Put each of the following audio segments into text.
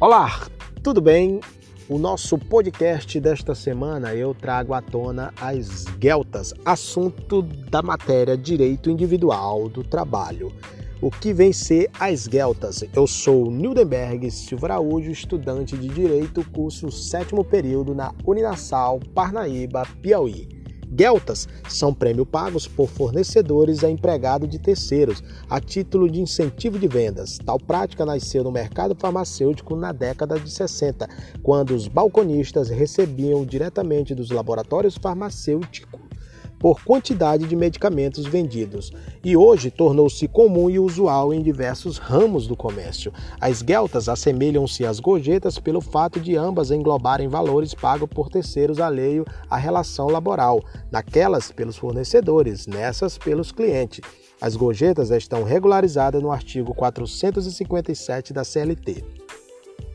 Olá, tudo bem? O nosso podcast desta semana eu trago à tona as Gueltas, assunto da matéria Direito Individual do Trabalho. O que vem ser as Gueltas? Eu sou Nildenberg Silva Araújo, estudante de Direito, curso sétimo período na Uninasal, Parnaíba, Piauí. Gueltas são prêmios pagos por fornecedores a empregado de terceiros, a título de incentivo de vendas. Tal prática nasceu no mercado farmacêutico na década de 60, quando os balconistas recebiam diretamente dos laboratórios farmacêuticos por quantidade de medicamentos vendidos e hoje tornou-se comum e usual em diversos ramos do comércio. As gueltas assemelham-se às gorjetas pelo fato de ambas englobarem valores pagos por terceiros alheio à relação laboral, naquelas pelos fornecedores, nessas pelos clientes. As gorjetas estão regularizadas no artigo 457 da CLT.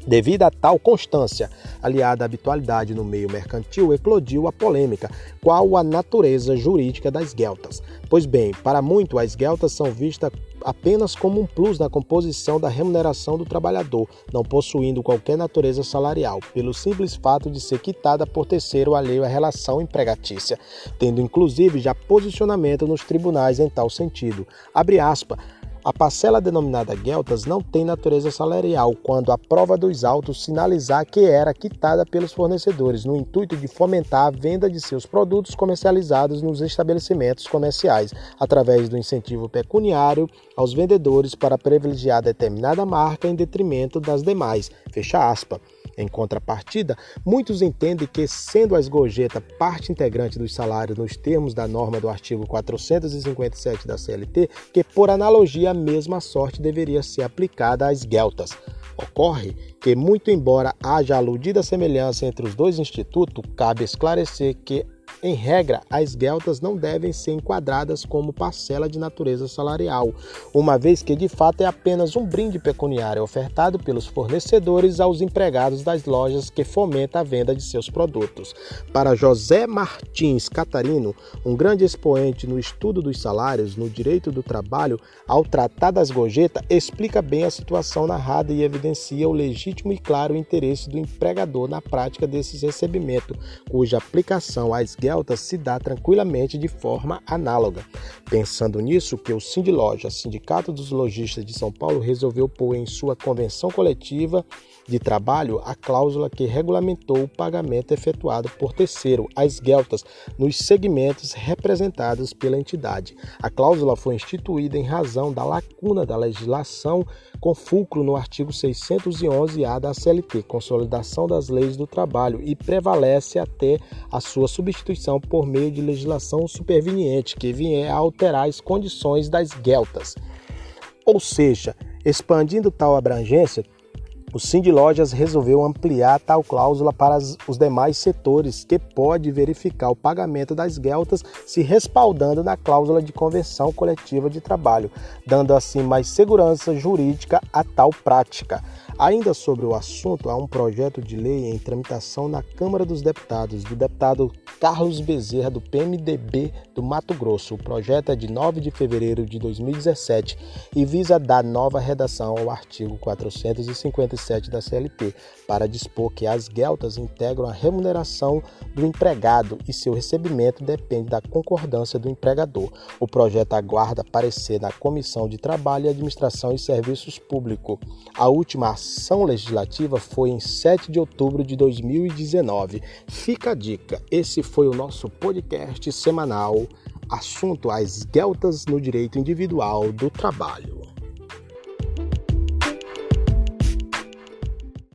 Devido a tal constância, aliada à habitualidade no meio mercantil, eclodiu a polêmica: qual a natureza jurídica das gueltas? Pois bem, para muito, as gueltas são vistas apenas como um plus na composição da remuneração do trabalhador, não possuindo qualquer natureza salarial, pelo simples fato de ser quitada por terceiro alheio à relação empregatícia, tendo inclusive já posicionamento nos tribunais em tal sentido. Abre aspas. A parcela denominada Gueltas não tem natureza salarial quando a prova dos autos sinalizar que era quitada pelos fornecedores, no intuito de fomentar a venda de seus produtos comercializados nos estabelecimentos comerciais, através do incentivo pecuniário aos vendedores para privilegiar determinada marca em detrimento das demais. Fecha aspas. Em contrapartida, muitos entendem que, sendo as gorjetas parte integrante dos salários nos termos da norma do artigo 457 da CLT, que por analogia a mesma sorte deveria ser aplicada às gueltas. Ocorre que, muito embora haja aludida semelhança entre os dois institutos, cabe esclarecer que em regra, as gueltas não devem ser enquadradas como parcela de natureza salarial, uma vez que de fato é apenas um brinde pecuniário ofertado pelos fornecedores aos empregados das lojas que fomenta a venda de seus produtos. Para José Martins Catarino, um grande expoente no estudo dos salários no direito do trabalho, ao tratar das gorjetas, explica bem a situação narrada e evidencia o legítimo e claro interesse do empregador na prática desses recebimentos, cuja aplicação às gueltas Delta se dá tranquilamente de forma análoga. Pensando nisso, que o Sindloja, Sindicato dos Lojistas de São Paulo, resolveu pôr em sua convenção coletiva de trabalho a cláusula que regulamentou o pagamento efetuado por terceiro às gueltas nos segmentos representados pela entidade. A cláusula foi instituída em razão da lacuna da legislação com fulcro no artigo 611-A da CLT, Consolidação das Leis do Trabalho, e prevalece até a sua substituição por meio de legislação superveniente que vier a alterar as condições das gueltas. Ou seja, expandindo tal abrangência, o Sind Lojas resolveu ampliar tal cláusula para os demais setores que pode verificar o pagamento das gueltas se respaldando na cláusula de convenção coletiva de trabalho, dando assim mais segurança jurídica a tal prática. Ainda sobre o assunto, há um projeto de lei em tramitação na Câmara dos Deputados, do deputado Carlos Bezerra, do PMDB do Mato Grosso. O projeto é de 9 de fevereiro de 2017 e visa dar nova redação ao artigo 457 da CLT, para dispor que as gueltas integram a remuneração do empregado e seu recebimento depende da concordância do empregador. O projeto aguarda parecer na Comissão de Trabalho Administração e Serviços Públicos. A última ação legislativa foi em 7 de outubro de 2019. Fica a dica, esse foi o nosso podcast semanal, assunto as gueltas no direito individual do trabalho.